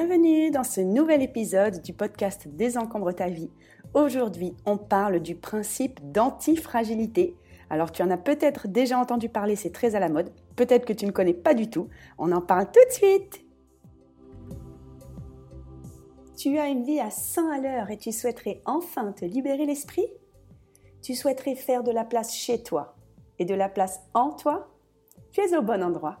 Bienvenue dans ce nouvel épisode du podcast Désencombre ta vie. Aujourd'hui, on parle du principe d'antifragilité. Alors, tu en as peut-être déjà entendu parler, c'est très à la mode. Peut-être que tu ne connais pas du tout. On en parle tout de suite. Tu as une vie à 100 à l'heure et tu souhaiterais enfin te libérer l'esprit? Tu souhaiterais faire de la place chez toi et de la place en toi? Tu es au bon endroit.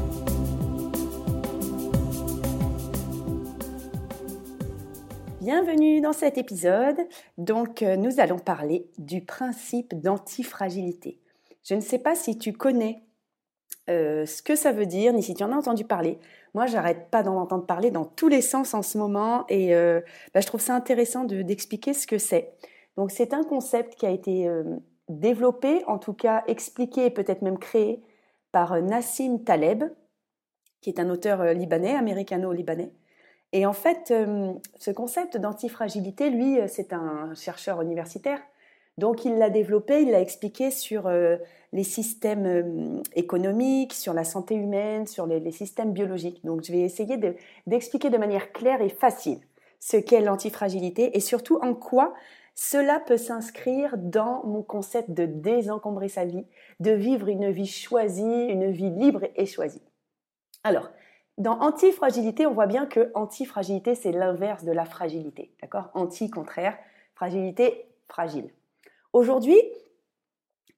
Bienvenue dans cet épisode. Donc, euh, nous allons parler du principe d'antifragilité. Je ne sais pas si tu connais euh, ce que ça veut dire, ni si tu en as entendu parler. Moi, j'arrête pas d'en entendre parler dans tous les sens en ce moment et euh, bah, je trouve ça intéressant d'expliquer ce que c'est. Donc, c'est un concept qui a été développé, en tout cas expliqué et peut-être même créé par Nassim Taleb, qui est un auteur libanais, américano-libanais. Et en fait, euh, ce concept d'antifragilité, lui, euh, c'est un chercheur universitaire. Donc il l'a développé, il l'a expliqué sur euh, les systèmes économiques, sur la santé humaine, sur les, systèmes biologiques. Donc je vais essayer d'expliquer de, manière claire et facile ce qu'est l'antifragilité et surtout en quoi cela peut s'inscrire dans mon concept de désencombrer sa vie, de vivre une vie choisie, une vie libre et choisie. Alors, dans anti-fragilité, on voit bien que anti-fragilité, c'est l'inverse de la fragilité. D'accord? Anti, contraire, fragilité, fragile. Aujourd'hui,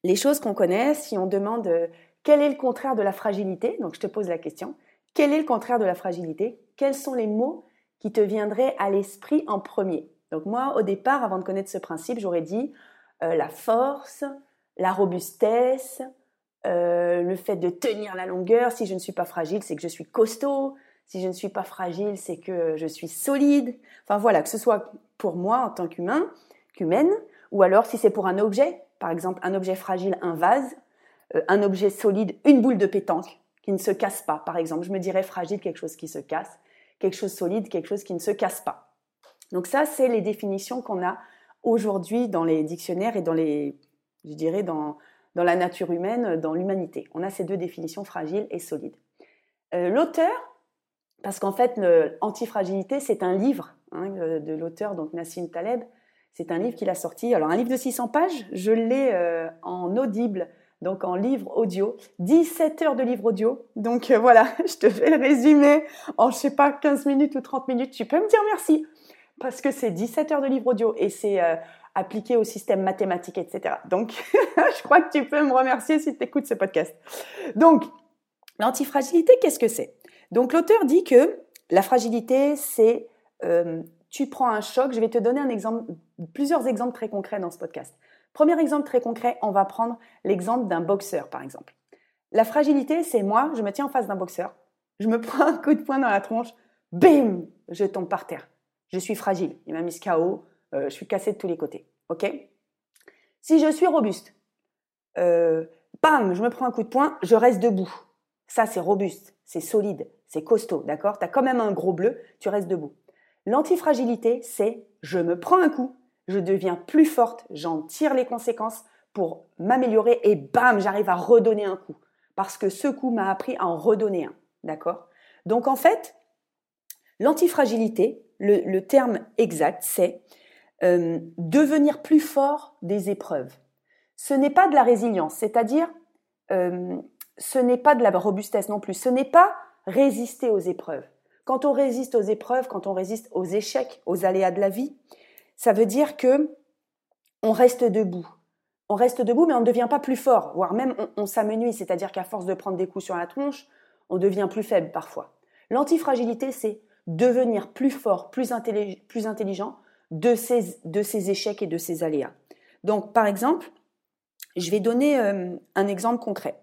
les choses qu'on connaît, si on demande euh, quel est le contraire de la fragilité, donc je te pose la question, quel est le contraire de la fragilité? Quels sont les mots qui te viendraient à l'esprit en premier? Donc moi, au départ, avant de connaître ce principe, j'aurais dit euh, la force, la robustesse, euh, le fait de tenir la longueur. Si je ne suis pas fragile, c'est que je suis costaud. Si je ne suis pas fragile, c'est que je suis solide. Enfin voilà, que ce soit pour moi en tant qu'humain, qu'humaine, ou alors si c'est pour un objet, par exemple un objet fragile, un vase, euh, un objet solide, une boule de pétanque qui ne se casse pas, par exemple. Je me dirais fragile, quelque chose qui se casse, quelque chose solide, quelque chose qui ne se casse pas. Donc ça, c'est les définitions qu'on a aujourd'hui dans les dictionnaires et dans les, je dirais, dans, dans la nature humaine, dans l'humanité. On a ces deux définitions, fragile et solide. Euh, l'auteur, parce qu'en fait, Antifragilité, c'est un livre hein, de l'auteur, donc Nassim Taleb. C'est un livre qu'il a sorti. Alors, un livre de 600 pages, je l'ai euh, en audible, donc en livre audio. 17 heures de livre audio. Donc, euh, voilà, je te fais le résumé en, je sais pas, 15 minutes ou 30 minutes. Tu peux me dire merci parce que c'est 17 heures de livre audio et c'est appliqué au système mathématique, etc. Donc, je crois que tu peux me remercier si tu écoutes ce podcast. Donc, l'antifragilité, qu'est-ce que c'est? Donc, l'auteur dit que la fragilité, c'est euh, tu prends un choc. Je vais te donner un exemple, plusieurs exemples très concrets dans ce podcast. Premier exemple très concret, on va prendre l'exemple d'un boxeur, par exemple. La fragilité, c'est moi, je me tiens en face d'un boxeur, je me prends un coup de poing dans la tronche, bim, je tombe par terre. Je suis fragile. Il m'a mis KO, euh, je suis cassée de tous les côtés. OK? Si je suis robuste, euh, bam, je me prends un coup de poing, je reste debout. Ça, c'est robuste, c'est solide, c'est costaud, d'accord? Tu as quand même un gros bleu, tu restes debout. L'antifragilité, c'est je me prends un coup, je deviens plus forte, j'en tire les conséquences pour m'améliorer et bam, j'arrive à redonner un coup. Parce que ce coup m'a appris à en redonner un. D'accord? Donc en fait, l'antifragilité, le terme exact, c'est euh, devenir plus fort des épreuves. Ce n'est pas de la résilience, c'est-à-dire euh, ce n'est pas de la robustesse non plus, ce n'est pas résister aux épreuves. Quand on résiste aux épreuves, quand on résiste aux échecs, aux aléas de la vie, ça veut dire que on reste debout, on reste debout, mais on ne devient pas plus fort, voire même on, s'amenuise, c'est-à-dire qu'à force de prendre des coups sur la tronche, on devient plus faible parfois. L'antifragilité, c'est devenir plus fort, plus, intelligent de ces, échecs et de ces aléas. Donc, par exemple, je vais donner euh, un exemple concret.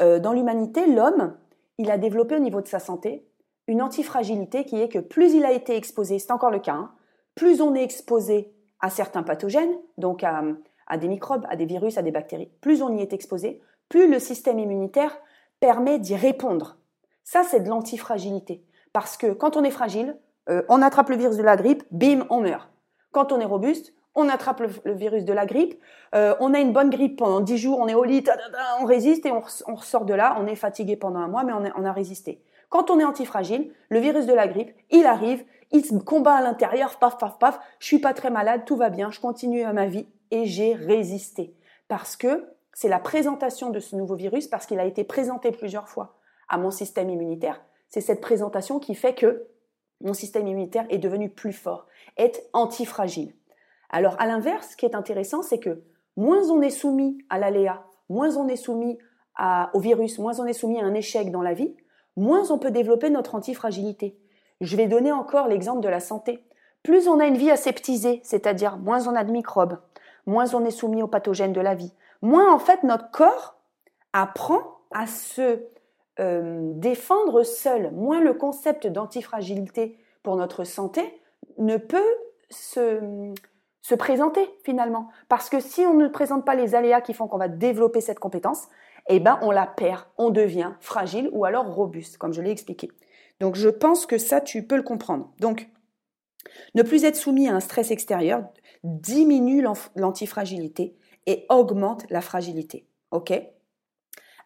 Euh, dans l'humanité, l'homme, il a développé au niveau de sa santé une antifragilité qui est que plus il a été exposé, c'est encore le cas, hein, plus on est exposé à certains pathogènes, donc à, des microbes, à des virus, à des bactéries, plus on y est exposé, plus le système immunitaire permet d'y répondre. Ça, c'est de l'antifragilité. Parce que quand on est fragile, euh, on attrape le virus de la grippe, bim, on meurt. Quand on est robuste, on attrape le, virus de la grippe, euh, on a une bonne grippe pendant 10 jours, on est au lit, on résiste et on, ressort de là, on est fatigué pendant un mois, mais on, on a résisté. Quand on est antifragile, le virus de la grippe, il arrive, il se combat à l'intérieur, paf, paf, paf, je suis pas très malade, tout va bien, je continue à ma vie et j'ai résisté. Parce que c'est la présentation de ce nouveau virus, parce qu'il a été présenté plusieurs fois à mon système immunitaire. C'est cette présentation qui fait que mon système immunitaire est devenu plus fort, est antifragile. Alors à l'inverse, ce qui est intéressant, c'est que moins on est soumis à l'aléa, moins on est soumis au virus, moins on est soumis à un échec dans la vie, moins on peut développer notre antifragilité. Je vais donner encore l'exemple de la santé. Plus on a une vie aseptisée, c'est-à-dire moins on a de microbes, moins on est soumis aux pathogènes de la vie, moins en fait notre corps apprend à se euh, défendre seul, moins le concept d'antifragilité pour notre santé ne peut se, se présenter finalement. Parce que si on ne présente pas les aléas qui font qu'on va développer cette compétence, eh ben on la perd, on devient fragile ou alors robuste, comme je l'ai expliqué. Donc je pense que ça, tu peux le comprendre. Donc, ne plus être soumis à un stress extérieur diminue l'antifragilité et augmente la fragilité. OK?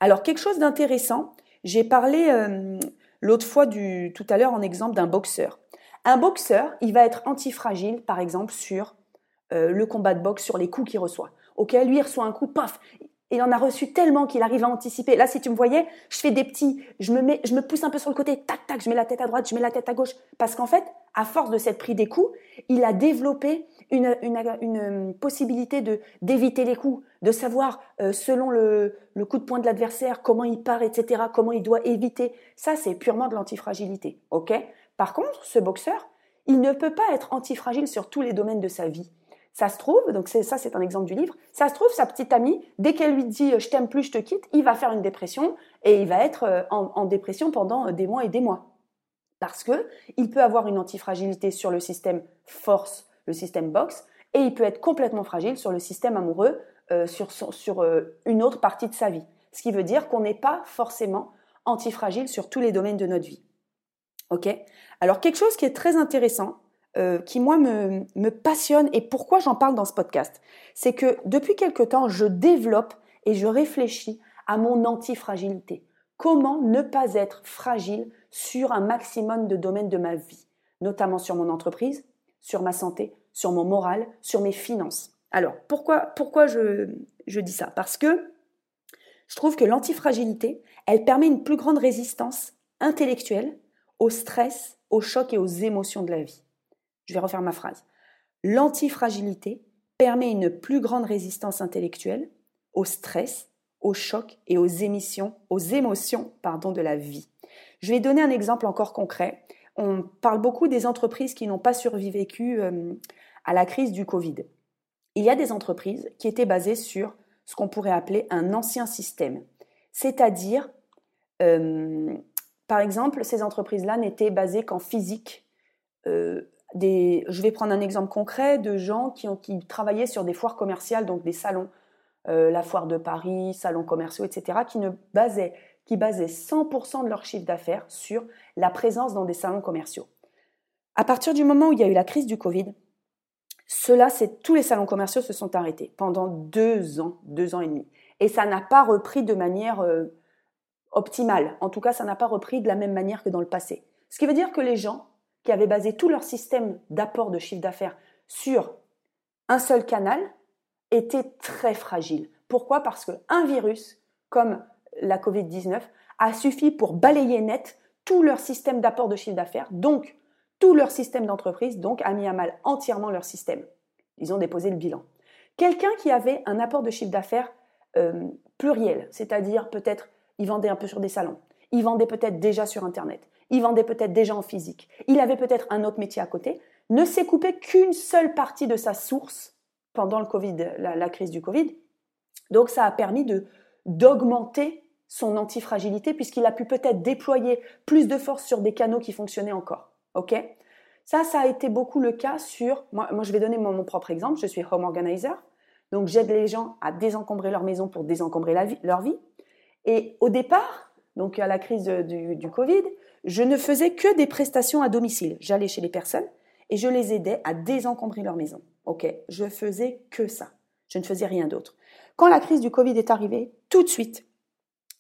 Alors, quelque chose d'intéressant, j'ai parlé euh, l'autre fois du, tout à l'heure en exemple d'un boxeur. Un boxeur, il va être antifragile, par exemple, sur euh, le combat de boxe, sur les coups qu'il reçoit. Ok, lui, il reçoit un coup, paf, il en a reçu tellement qu'il arrive à anticiper. Là, si tu me voyais, je fais des petits, je me mets, je me pousse un peu sur le côté, tac, tac, je mets la tête à droite, je mets la tête à gauche. Parce qu'en fait, à force de s'être pris des coups, il a développé une, une, possibilité de d'éviter les coups, de savoir euh, selon le, le coup de poing de l'adversaire comment il part, etc., comment il doit éviter. Ça, c'est purement de l'antifragilité. Ok? Par contre, ce boxeur, il ne peut pas être antifragile sur tous les domaines de sa vie. Ça se trouve, donc ça c'est un exemple du livre, ça se trouve, sa petite amie, dès qu'elle lui dit je t'aime plus, je te quitte, il va faire une dépression et il va être euh, en, dépression pendant euh, des mois et des mois. Parce que il peut avoir une antifragilité sur le système force, le système boxe, et il peut être complètement fragile sur le système amoureux, euh, sur, sur une autre partie de sa vie. Ce qui veut dire qu'on n'est pas forcément antifragile sur tous les domaines de notre vie. Ok? Alors quelque chose qui est très intéressant, euh, qui moi me, passionne et pourquoi j'en parle dans ce podcast, c'est que depuis quelque temps, je développe et je réfléchis à mon antifragilité. Comment ne pas être fragile sur un maximum de domaines de ma vie, notamment sur mon entreprise, sur ma santé, sur mon moral, sur mes finances? Alors, pourquoi, pourquoi je, je dis ça? Parce que je trouve que l'antifragilité, elle permet une plus grande résistance intellectuelle au stress, au choc et aux émotions de la vie. Je vais refaire ma phrase. L'antifragilité permet une plus grande résistance intellectuelle au stress, au choc et aux émissions, aux émotions pardon, de la vie. Je vais donner un exemple encore concret. On parle beaucoup des entreprises qui n'ont pas survécu euh, à la crise du Covid. Il y a des entreprises qui étaient basées sur ce qu'on pourrait appeler un ancien système. C'est-à-dire, euh, par exemple, ces entreprises-là n'étaient basées qu'en physique, euh, je vais prendre un exemple concret de gens qui, ont, travaillaient sur des foires commerciales, donc des salons, euh, la foire de Paris, salons commerciaux, etc., qui ne basaient, qui basaient 100% de leur chiffre d'affaires sur la présence dans des salons commerciaux. À partir du moment où il y a eu la crise du Covid, cela, c'est tous les salons commerciaux se sont arrêtés pendant deux ans, deux ans et demi, et ça n'a pas repris de manière euh, optimale. En tout cas, ça n'a pas repris de la même manière que dans le passé. Ce qui veut dire que les gens qui avaient basé tout leur système d'apport de chiffre d'affaires sur un seul canal était très fragile. Pourquoi? Parce qu'un virus, comme la Covid-19, a suffi pour balayer net tout leur système d'apport de chiffre d'affaires, donc tout leur système d'entreprise, donc a mis à mal entièrement leur système. Ils ont déposé le bilan. Quelqu'un qui avait un apport de chiffre d'affaires euh, pluriel, c'est-à-dire peut-être il vendait un peu sur des salons, il vendait peut-être déjà sur Internet, il vendait peut-être déjà en physique, il avait peut-être un autre métier à côté, ne s'est coupé qu'une seule partie de sa source pendant le COVID, la, crise du Covid. Donc ça a permis d'augmenter son antifragilité puisqu'il a pu peut-être déployer plus de force sur des canaux qui fonctionnaient encore. Ok? Ça, ça a été beaucoup le cas sur. Moi, moi je vais donner mon, propre exemple. Je suis home organizer, donc j'aide les gens à désencombrer leur maison pour désencombrer leur vie. Et au départ, donc à la crise du Covid, je ne faisais que des prestations à domicile. J'allais chez les personnes et je les aidais à désencombrer leur maison. Ok, je faisais que ça. Je ne faisais rien d'autre. Quand la crise du Covid est arrivée, tout de suite,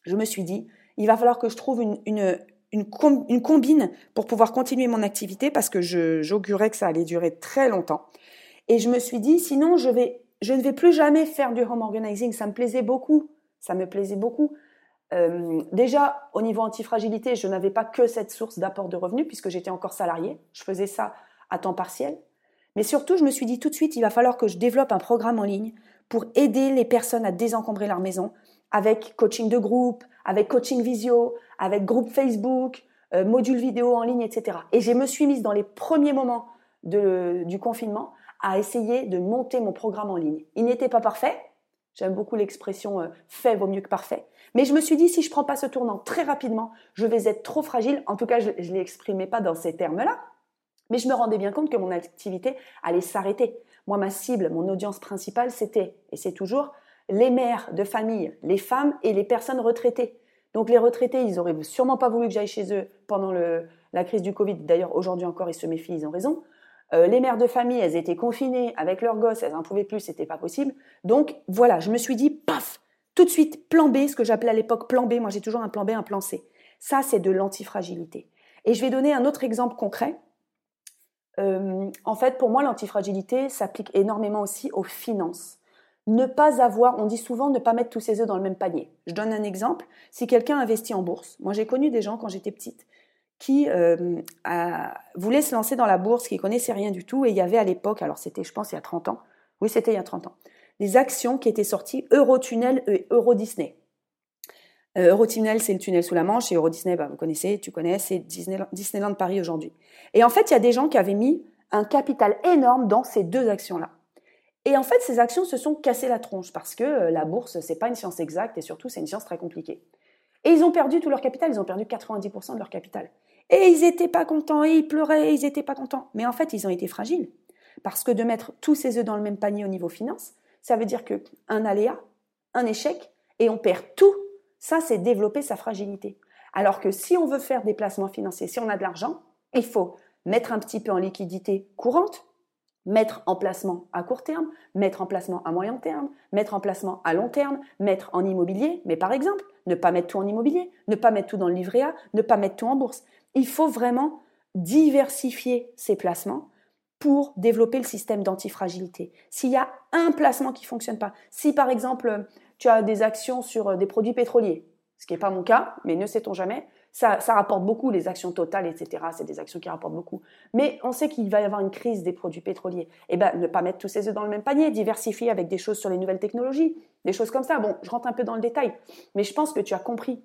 je me suis dit, il va falloir que je trouve une, une, une, combine pour pouvoir continuer mon activité parce que j'augurais que ça allait durer très longtemps. Et je me suis dit, sinon, je, vais, je ne vais plus jamais faire du home organizing. Ça me plaisait beaucoup. Ça me plaisait beaucoup. Euh, déjà, au niveau antifragilité, je n'avais pas que cette source d'apport de revenus puisque j'étais encore salarié. Je faisais ça à temps partiel. Mais surtout, je me suis dit tout de suite, il va falloir que je développe un programme en ligne pour aider les personnes à désencombrer leur maison avec coaching de groupe, avec coaching visio, avec groupe Facebook, euh, module vidéo en ligne, etc. Et je me suis mise dans les premiers moments du confinement à essayer de monter mon programme en ligne. Il n'était pas parfait. J'aime beaucoup l'expression euh, fait vaut mieux que parfait. Mais je me suis dit, si je prends pas ce tournant très rapidement, je vais être trop fragile. En tout cas, je ne l'exprimais pas dans ces termes-là. Mais je me rendais bien compte que mon activité allait s'arrêter. Moi, ma cible, mon audience principale, c'était, et c'est toujours, les mères de famille, les femmes et les personnes retraitées. Donc les retraités, ils auraient sûrement pas voulu que j'aille chez eux pendant la crise du Covid. D'ailleurs, aujourd'hui encore, ils se méfient, ils ont raison. Euh, les mères de famille, elles étaient confinées avec leurs gosses, elles n'en pouvaient plus, c'était pas possible. Donc voilà, je me suis dit, paf, tout de suite, plan B, ce que j'appelais à l'époque plan B. Moi, j'ai toujours un plan B, un plan C. Ça, c'est de l'antifragilité. Et je vais donner un autre exemple concret. Euh, en fait, pour moi, l'antifragilité s'applique énormément aussi aux finances. Ne pas avoir, on dit souvent ne pas mettre tous ses œufs dans le même panier. Je donne un exemple. Si quelqu'un investit en bourse, moi j'ai connu des gens quand j'étais petite qui euh, voulaient se lancer dans la bourse, qui connaissaient rien du tout, et il y avait à l'époque, alors c'était je pense il y a 30 ans, oui c'était il y a 30 ans, des actions qui étaient sorties Eurotunnel et Euro Disney. Euh, Eurotunnel, c'est le tunnel sous la Manche, et Euro Disney, bah, vous connaissez, tu connais, c'est Disneyland, Disneyland Paris aujourd'hui. Et en fait, il y a des gens qui avaient mis un capital énorme dans ces deux actions-là. Et en fait, ces actions se sont cassées la tronche parce que euh, la bourse, c'est pas une science exacte et surtout, c'est une science très compliquée. Et ils ont perdu tout leur capital, ils ont perdu 90% de leur capital. Et ils n'étaient pas contents, et ils pleuraient, et ils n'étaient pas contents. Mais en fait, ils ont été fragiles. Parce que de mettre tous ces œufs dans le même panier au niveau finance, ça veut dire qu'un aléa, un échec, et on perd tout ça, c'est développer sa fragilité. Alors que si on veut faire des placements financiers, si on a de l'argent, il faut mettre un petit peu en liquidité courante, mettre en placement à court terme, mettre en placement à moyen terme, mettre en placement à long terme, mettre en immobilier, mais par exemple, ne pas mettre tout en immobilier, ne pas mettre tout dans le livret A, ne pas mettre tout en bourse. Il faut vraiment diversifier ses placements pour développer le système d'antifragilité. S'il y a un placement qui fonctionne pas, si par exemple tu as des actions sur des produits pétroliers, ce qui n'est pas mon cas, mais ne sait-on jamais. Ça, ça, rapporte beaucoup, les actions totales, etc. C'est des actions qui rapportent beaucoup. Mais on sait qu'il va y avoir une crise des produits pétroliers. Eh bien, ne pas mettre tous ses œufs dans le même panier, diversifier avec des choses sur les nouvelles technologies, des choses comme ça. Bon, je rentre un peu dans le détail, mais je pense que tu as compris.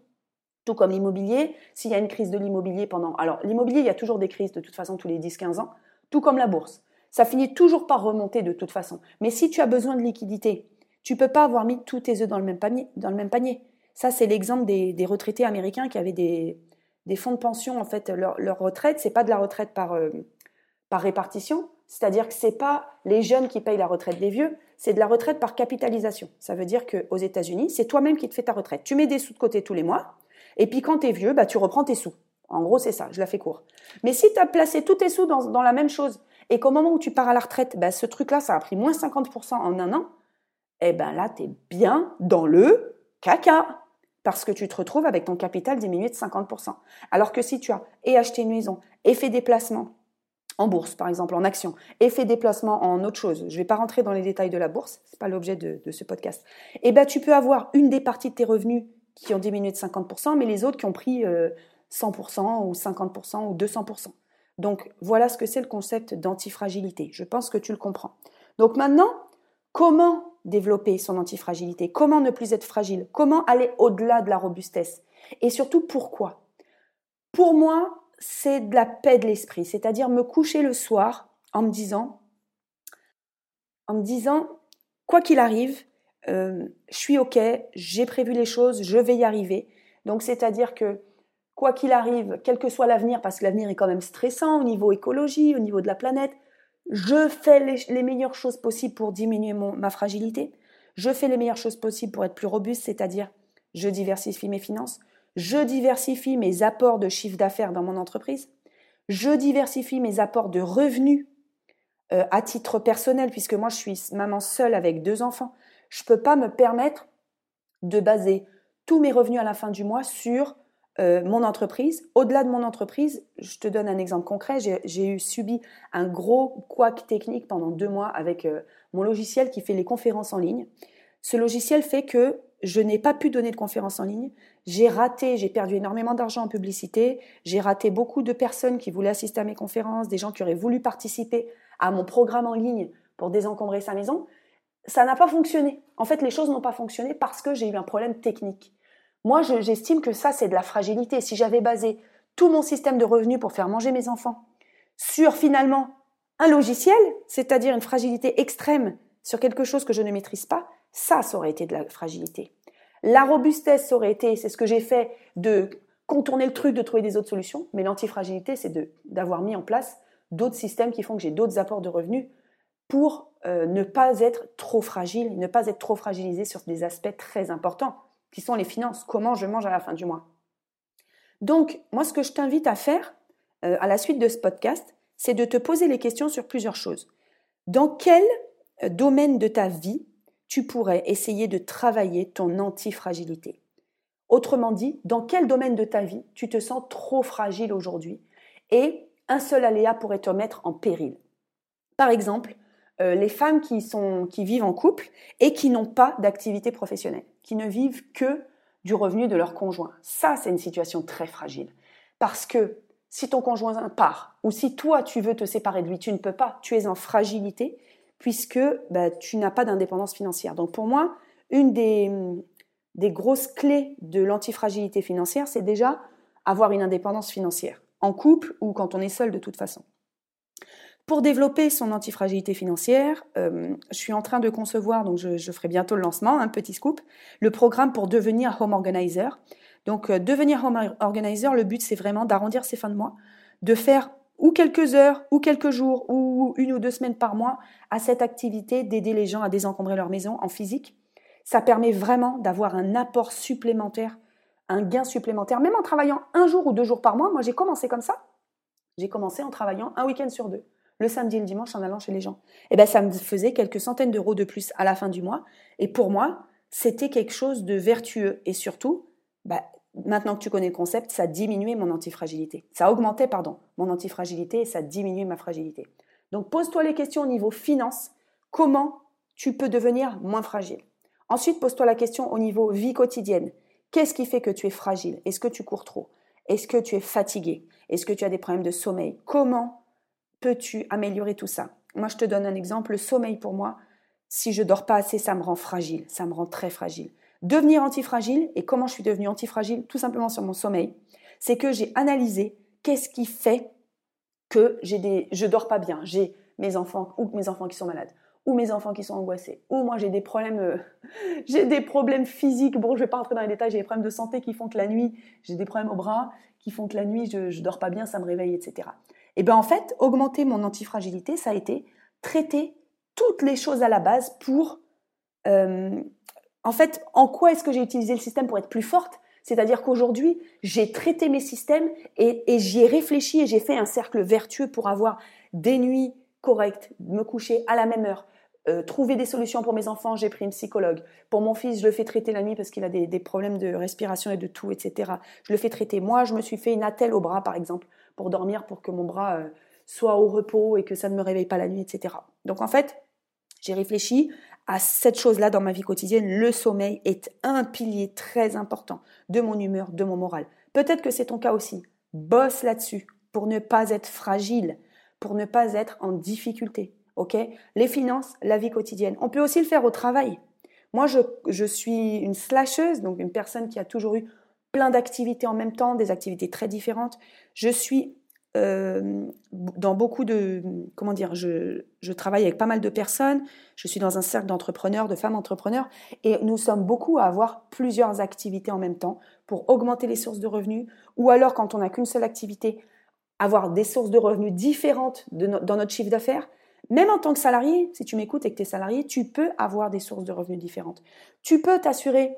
Tout comme l'immobilier, s'il y a une crise de l'immobilier pendant... Alors, l'immobilier, il y a toujours des crises de toute façon tous les 10-15 ans, tout comme la bourse. Ça finit toujours par remonter de toute façon. Mais si tu as besoin de liquidité, tu peux pas avoir mis tous tes œufs dans le même panier. Dans le même panier. Ça, c'est l'exemple des, retraités américains qui avaient des, fonds de pension. En fait, leur, leur retraite, c'est pas de la retraite par, euh, par répartition. C'est-à-dire que c'est pas les jeunes qui payent la retraite des vieux, c'est de la retraite par capitalisation. Ça veut dire qu'aux États-Unis, c'est toi-même qui te fais ta retraite. Tu mets des sous de côté tous les mois, et puis quand tu es vieux, bah, tu reprends tes sous. En gros, c'est ça, je la fais court. Mais si tu as placé tous tes sous dans, dans, la même chose, et qu'au moment où tu pars à la retraite, bah, ce truc-là, ça a pris moins 50% en un an, eh ben là, tu es bien dans le caca. Parce que tu te retrouves avec ton capital diminué de 50%. Alors que si tu as et acheté une maison, et fait des placements en bourse, par exemple, en action, et fait des placements en autre chose, je ne vais pas rentrer dans les détails de la bourse, ce n'est pas l'objet de, ce podcast, eh ben, tu peux avoir une des parties de tes revenus qui ont diminué de 50%, mais les autres qui ont pris 100% euh, ou 50% ou 200%. Donc voilà ce que c'est le concept d'antifragilité. Je pense que tu le comprends. Donc maintenant, Comment développer son antifragilité? Comment ne plus être fragile? Comment aller au-delà de la robustesse? Et surtout, pourquoi? Pour moi, c'est de la paix de l'esprit, c'est-à-dire me coucher le soir en me disant, en me disant, quoi qu'il arrive, euh, je suis ok, j'ai prévu les choses, je vais y arriver. Donc c'est-à-dire que quoi qu'il arrive, quel que soit l'avenir, parce que l'avenir est quand même stressant au niveau écologie, au niveau de la planète, je fais les, meilleures choses possibles pour diminuer ma fragilité. Je fais les meilleures choses possibles pour être plus robuste, c'est-à-dire je diversifie mes finances, je diversifie mes apports de chiffre d'affaires dans mon entreprise, je diversifie mes apports de revenus euh, à titre personnel, puisque moi je suis maman seule avec deux enfants. Je ne peux pas me permettre de baser tous mes revenus à la fin du mois sur euh, mon entreprise. Au-delà de mon entreprise, je te donne un exemple concret. J'ai subi un gros couac technique pendant deux mois avec euh, mon logiciel qui fait les conférences en ligne. Ce logiciel fait que je n'ai pas pu donner de conférences en ligne. J'ai raté, j'ai perdu énormément d'argent en publicité. J'ai raté beaucoup de personnes qui voulaient assister à mes conférences, des gens qui auraient voulu participer à mon programme en ligne pour désencombrer sa maison. Ça n'a pas fonctionné. En fait, les choses n'ont pas fonctionné parce que j'ai eu un problème technique. Moi, j'estime que ça, c'est de la fragilité. Si j'avais basé tout mon système de revenus pour faire manger mes enfants sur finalement un logiciel, c'est-à-dire une fragilité extrême sur quelque chose que je ne maîtrise pas, ça, ça aurait été de la fragilité. La robustesse aurait été, c'est ce que j'ai fait, de contourner le truc, de trouver des autres solutions, mais l'antifragilité, c'est d'avoir mis en place d'autres systèmes qui font que j'ai d'autres apports de revenus pour euh, ne pas être trop fragile, ne pas être trop fragilisé sur des aspects très importants qui sont les finances, comment je mange à la fin du mois. Donc, moi, ce que je t'invite à faire euh, à la suite de ce podcast, c'est de te poser les questions sur plusieurs choses. Dans quel euh, domaine de ta vie tu pourrais essayer de travailler ton antifragilité? Autrement dit, dans quel domaine de ta vie tu te sens trop fragile aujourd'hui et un seul aléa pourrait te mettre en péril? Par exemple, euh, les femmes qui, sont, qui vivent en couple et qui n'ont pas d'activité professionnelle, qui ne vivent que du revenu de leur conjoint. Ça, c'est une situation très fragile. Parce que si ton conjoint part, ou si toi, tu veux te séparer de lui, tu ne peux pas, tu es en fragilité, puisque bah, tu n'as pas d'indépendance financière. Donc pour moi, une des, des grosses clés de l'antifragilité financière, c'est déjà avoir une indépendance financière, en couple ou quand on est seul de toute façon. Pour développer son antifragilité financière, euh, je suis en train de concevoir, donc je, ferai bientôt le lancement, un petit scoop, le programme pour devenir home organizer. Donc euh, devenir home organizer, le but c'est vraiment d'arrondir ses fins de mois, de faire ou quelques heures, ou quelques jours, ou une ou deux semaines par mois à cette activité d'aider les gens à désencombrer leur maison en physique. Ça permet vraiment d'avoir un apport supplémentaire, un gain supplémentaire, même en travaillant un jour ou deux jours par mois. Moi j'ai commencé comme ça. J'ai commencé en travaillant un week-end sur deux le samedi et le dimanche en allant chez les gens. Et eh ben ça me faisait quelques centaines d'euros de plus à la fin du mois. Et pour moi, c'était quelque chose de vertueux. Et surtout, bah, maintenant que tu connais le concept, ça diminuait mon antifragilité. Ça augmentait, pardon, mon antifragilité et ça diminuait ma fragilité. Donc pose-toi les questions au niveau finance. Comment tu peux devenir moins fragile? Ensuite, pose-toi la question au niveau vie quotidienne. Qu'est-ce qui fait que tu es fragile? Est-ce que tu cours trop? Est-ce que tu es fatigué? Est-ce que tu as des problèmes de sommeil? Comment peux-tu améliorer tout ça? Moi, je te donne un exemple. Le sommeil, pour moi, si je dors pas assez, ça me rend fragile. Ça me rend très fragile. Devenir antifragile, et comment je suis devenue antifragile? Tout simplement sur mon sommeil. C'est que j'ai analysé qu'est-ce qui fait que j'ai des, je dors pas bien. J'ai mes enfants ou mes enfants qui sont malades ou mes enfants qui sont angoissés, ou moi j'ai des problèmes, euh, j'ai des problèmes physiques. Bon, je vais pas rentrer dans les détails. J'ai des problèmes de santé qui font que la nuit, j'ai des problèmes au bras qui font que la nuit je, je dors pas bien, ça me réveille, etc. Et eh bien en fait, augmenter mon antifragilité, ça a été traiter toutes les choses à la base pour... Euh, en fait, en quoi est-ce que j'ai utilisé le système pour être plus forte? C'est-à-dire qu'aujourd'hui, j'ai traité mes systèmes et, j'y ai réfléchi et j'ai fait un cercle vertueux pour avoir des nuits correctes, me coucher à la même heure, euh, trouver des solutions pour mes enfants, j'ai pris une psychologue. Pour mon fils, je le fais traiter la nuit parce qu'il a des, des, problèmes de respiration et de tout, etc. Je le fais traiter. Moi, je me suis fait une attelle au bras, par exemple, pour dormir, pour que mon bras euh, soit au repos et que ça ne me réveille pas la nuit, etc. Donc en fait, j'ai réfléchi à cette chose-là dans ma vie quotidienne. Le sommeil est un pilier très important de mon humeur, de mon moral. Peut-être que c'est ton cas aussi. Bosse là-dessus pour ne pas être fragile, pour ne pas être en difficulté. ok? Les finances, la vie quotidienne. On peut aussi le faire au travail. Moi, je, je suis une slasheuse, donc une personne qui a toujours eu plein d'activités en même temps, des activités très différentes. Je suis euh, dans beaucoup de comment dire, je, je, travaille avec pas mal de personnes. Je suis dans un cercle d'entrepreneurs, de femmes entrepreneurs, et nous sommes beaucoup à avoir plusieurs activités en même temps pour augmenter les sources de revenus, ou alors quand on n'a qu'une seule activité, avoir des sources de revenus différentes dans notre chiffre d'affaires. Même en tant que salarié, si tu m'écoutes et que tu es salarié, tu peux avoir des sources de revenus différentes. Tu peux t'assurer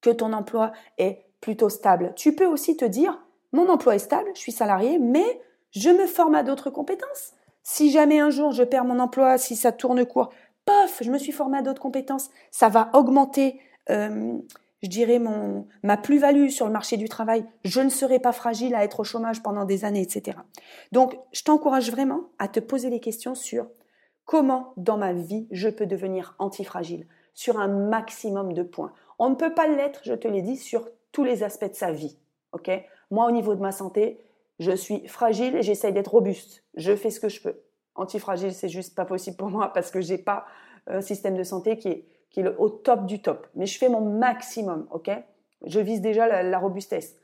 que ton emploi est plutôt stable. Tu peux aussi te dire, mon emploi est stable, je suis salarié, mais je me forme à d'autres compétences. Si jamais un jour je perds mon emploi, si ça tourne court, pof, je me suis formé à d'autres compétences. Ça va augmenter, euh, je dirais, mon, ma plus-value sur le marché du travail. Je ne serai pas fragile à être au chômage pendant des années, etc. Donc, je t'encourage vraiment à te poser des questions sur comment dans ma vie je peux devenir antifragile sur un maximum de points. On ne peut pas l'être, je te l'ai dit, sur tous les aspects de sa vie. Ok? Moi, au niveau de ma santé, je suis fragile et j'essaye d'être robuste. Je fais ce que je peux. Antifragile, c'est juste pas possible pour moi parce que j'ai pas un système de santé qui est, qui est au top du top. Mais je fais mon maximum, ok? Je vise déjà la, la, robustesse.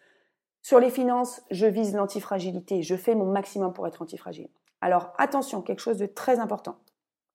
Sur les finances, je vise l'antifragilité. Je fais mon maximum pour être antifragile. Alors attention, quelque chose de très important.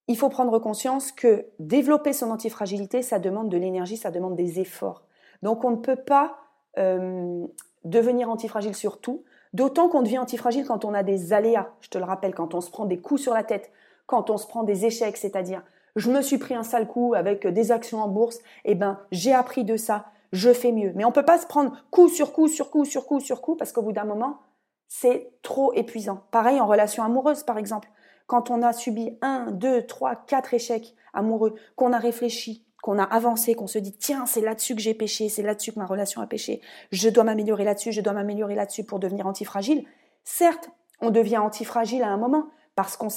Il faut prendre conscience que développer son antifragilité, ça demande de l'énergie, ça demande des efforts. Donc on ne peut pas euh, devenir antifragile sur tout, d'autant qu'on devient antifragile quand on a des aléas, je te le rappelle, quand on se prend des coups sur la tête, quand on se prend des échecs, c'est-à-dire je me suis pris un sale coup avec des actions en bourse, eh ben j'ai appris de ça, je fais mieux. Mais on peut pas se prendre coup sur coup sur coup sur coup sur coup parce qu'au bout d'un moment, c'est trop épuisant. Pareil en relation amoureuse par exemple. Quand on a subi un, deux, trois, quatre échecs amoureux, qu'on a réfléchi, qu'on a avancé, qu'on se dit tiens, c'est là-dessus que j'ai péché, c'est là-dessus que ma relation a péché, je dois m'améliorer là-dessus, je dois m'améliorer là-dessus pour devenir antifragile. Certes, on devient antifragile à un moment parce qu'on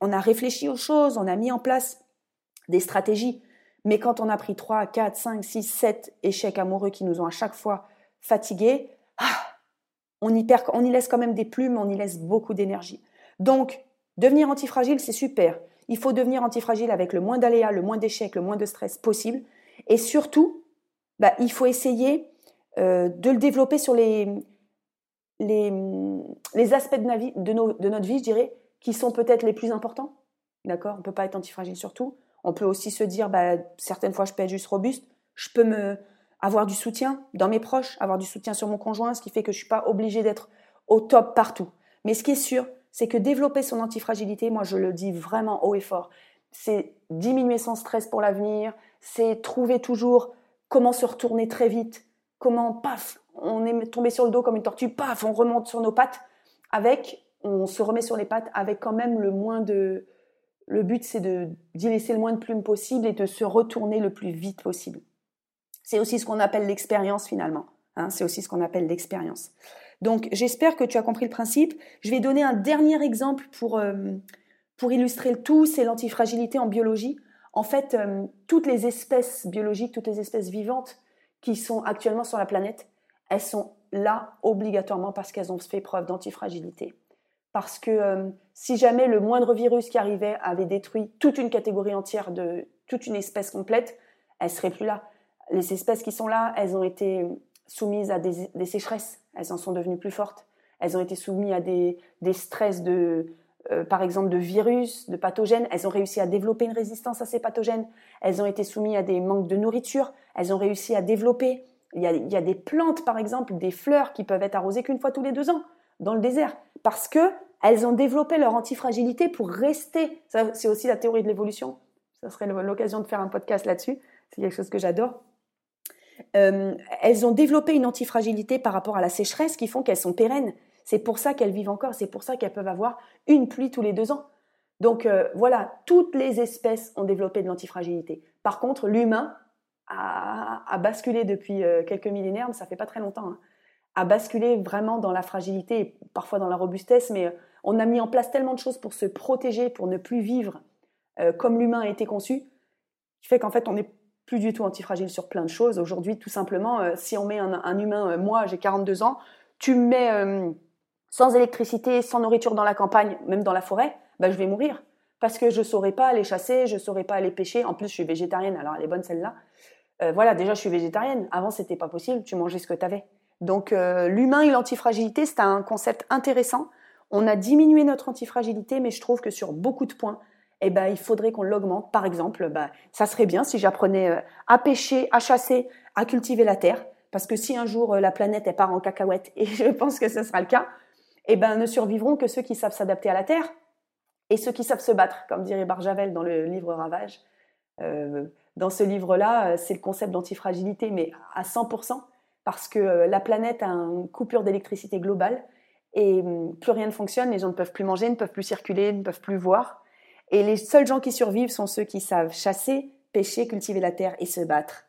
on a réfléchi aux choses, on a mis en place des stratégies. Mais quand on a pris 3, 4, 5, 6, 7 échecs amoureux qui nous ont à chaque fois fatigués, ah, on, y on y laisse quand même des plumes, on y laisse beaucoup d'énergie. Donc, devenir antifragile, c'est super. Il faut devenir antifragile avec le moins d'aléas, le moins d'échecs, le moins de stress possible. Et surtout, bah, il faut essayer euh, de le développer sur les, aspects de, notre vie, je dirais, qui sont peut-être les plus importants. D'accord? On ne peut pas être antifragile sur tout. On peut aussi se dire, bah, certaines fois, je peux être juste robuste. Je peux me, avoir du soutien dans mes proches, avoir du soutien sur mon conjoint, ce qui fait que je ne suis pas obligée d'être au top partout. Mais ce qui est sûr, c'est que développer son antifragilité, moi je le dis vraiment haut et fort, c'est diminuer son stress pour l'avenir, c'est trouver toujours comment se retourner très vite, comment, paf, on est tombé sur le dos comme une tortue, paf, on remonte sur nos pattes, avec, on se remet sur les pattes avec quand même le moins de... Le but, c'est d'y laisser le moins de plumes possible et de se retourner le plus vite possible. C'est aussi ce qu'on appelle l'expérience finalement. Hein, c'est aussi ce qu'on appelle l'expérience. Donc j'espère que tu as compris le principe. Je vais donner un dernier exemple pour, euh, pour illustrer le tout, c'est l'antifragilité en biologie. En fait, euh, toutes les espèces biologiques, toutes les espèces vivantes qui sont actuellement sur la planète, elles sont là obligatoirement parce qu'elles ont fait preuve d'antifragilité. Parce que euh, si jamais le moindre virus qui arrivait avait détruit toute une catégorie entière de toute une espèce complète, elles seraient plus là. Les espèces qui sont là, elles ont été soumises à des, sécheresses, elles en sont devenues plus fortes. Elles ont été soumises à des, stress de, euh, par exemple, de virus, de pathogènes. Elles ont réussi à développer une résistance à ces pathogènes. Elles ont été soumises à des manques de nourriture. Elles ont réussi à développer. Il y, a, des plantes, par exemple, des fleurs qui peuvent être arrosées qu'une fois tous les deux ans dans le désert, parce que elles ont développé leur antifragilité pour rester. C'est aussi la théorie de l'évolution. Ça serait l'occasion de faire un podcast là-dessus. C'est quelque chose que j'adore. Euh, elles ont développé une antifragilité par rapport à la sécheresse qui font qu'elles sont pérennes. C'est pour ça qu'elles vivent encore, c'est pour ça qu'elles peuvent avoir une pluie tous les deux ans. Donc euh, voilà, toutes les espèces ont développé de l'antifragilité. Par contre, l'humain a, basculé depuis euh, quelques millénaires, mais ça fait pas très longtemps, hein, a basculé vraiment dans la fragilité, parfois dans la robustesse, mais on a mis en place tellement de choses pour se protéger, pour ne plus vivre comme l'humain a été conçu, qui fait qu'en fait on est plus du tout antifragile sur plein de choses. Aujourd'hui, tout simplement, euh, si on met un, humain, euh, moi j'ai 42 ans, tu me mets euh, sans électricité, sans nourriture dans la campagne, même dans la forêt, bah, je vais mourir. parce que je saurais pas aller chasser, je saurais pas aller pêcher. En plus, je suis végétarienne, alors elle est bonne celle-là. Voilà, déjà, je suis végétarienne. Avant, c'était pas possible. Tu mangeais ce que tu avais. Donc, l'humain et l'antifragilité, c'est un concept intéressant. On a diminué notre antifragilité, mais je trouve que sur beaucoup de points, eh ben, il faudrait qu'on l'augmente. Par exemple, bah, ça serait bien si j'apprenais euh, à pêcher, à chasser, à cultiver la terre. Parce que si un jour la planète elle part en cacahuète, et je pense que ce sera le cas, eh ben, ne survivront que ceux qui savent s'adapter à la terre et ceux qui savent se battre, comme dirait Barjavel dans le livre Ravage. Euh, dans ce livre-là, euh, c'est le concept d'antifragilité, mais à 100%, parce que euh, la planète a une coupure d'électricité globale et hum, plus rien ne fonctionne, les gens ne peuvent plus manger, ne peuvent plus circuler, ne peuvent plus voir. Et les seuls gens qui survivent sont ceux qui savent chasser, pêcher, cultiver la terre et se battre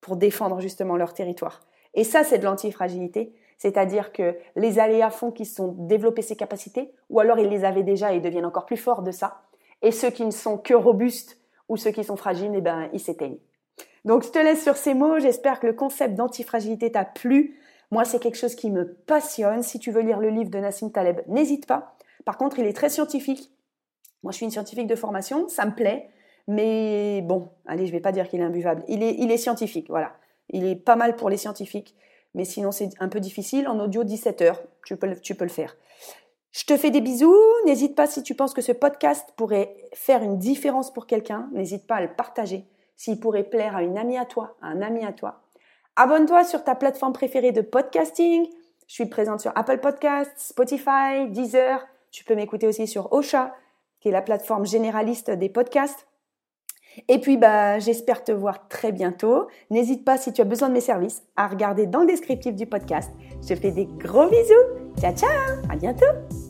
pour défendre justement leur territoire. Et ça, c'est de l'antifragilité. C'est-à-dire que les aléas font qu'ils sont développés ces capacités, ou alors ils les avaient déjà et deviennent encore plus forts de ça. Et ceux qui ne sont que robustes ou ceux qui sont fragiles, eh ben, ils s'éteignent. Donc je te laisse sur ces mots. J'espère que le concept d'antifragilité t'a plu. Moi, c'est quelque chose qui me passionne. Si tu veux lire le livre de Nassim Taleb, n'hésite pas. Par contre, il est très scientifique. Moi, je suis une scientifique de formation, ça me plaît. Mais bon, allez, je vais pas dire qu'il est imbuvable. Il est, il est scientifique, voilà. Il est pas mal pour les scientifiques mais sinon c'est un peu difficile. En audio, 17 heures, tu peux, tu peux le faire. Je te fais des bisous. N'hésite pas si tu penses que ce podcast pourrait faire une différence pour quelqu'un. N'hésite pas à le partager. S'il pourrait plaire à une amie à toi, à un ami à toi. Abonne-toi sur ta plateforme préférée de podcasting. Je suis présente sur Apple Podcasts, Spotify, Deezer. Tu peux m'écouter aussi sur Ocha, la plateforme généraliste des podcasts. Et puis, bah, j'espère te voir très bientôt. N'hésite pas, si tu as besoin de mes services, à regarder dans le descriptif du podcast. Je fais des gros bisous. Ciao, ciao. À bientôt.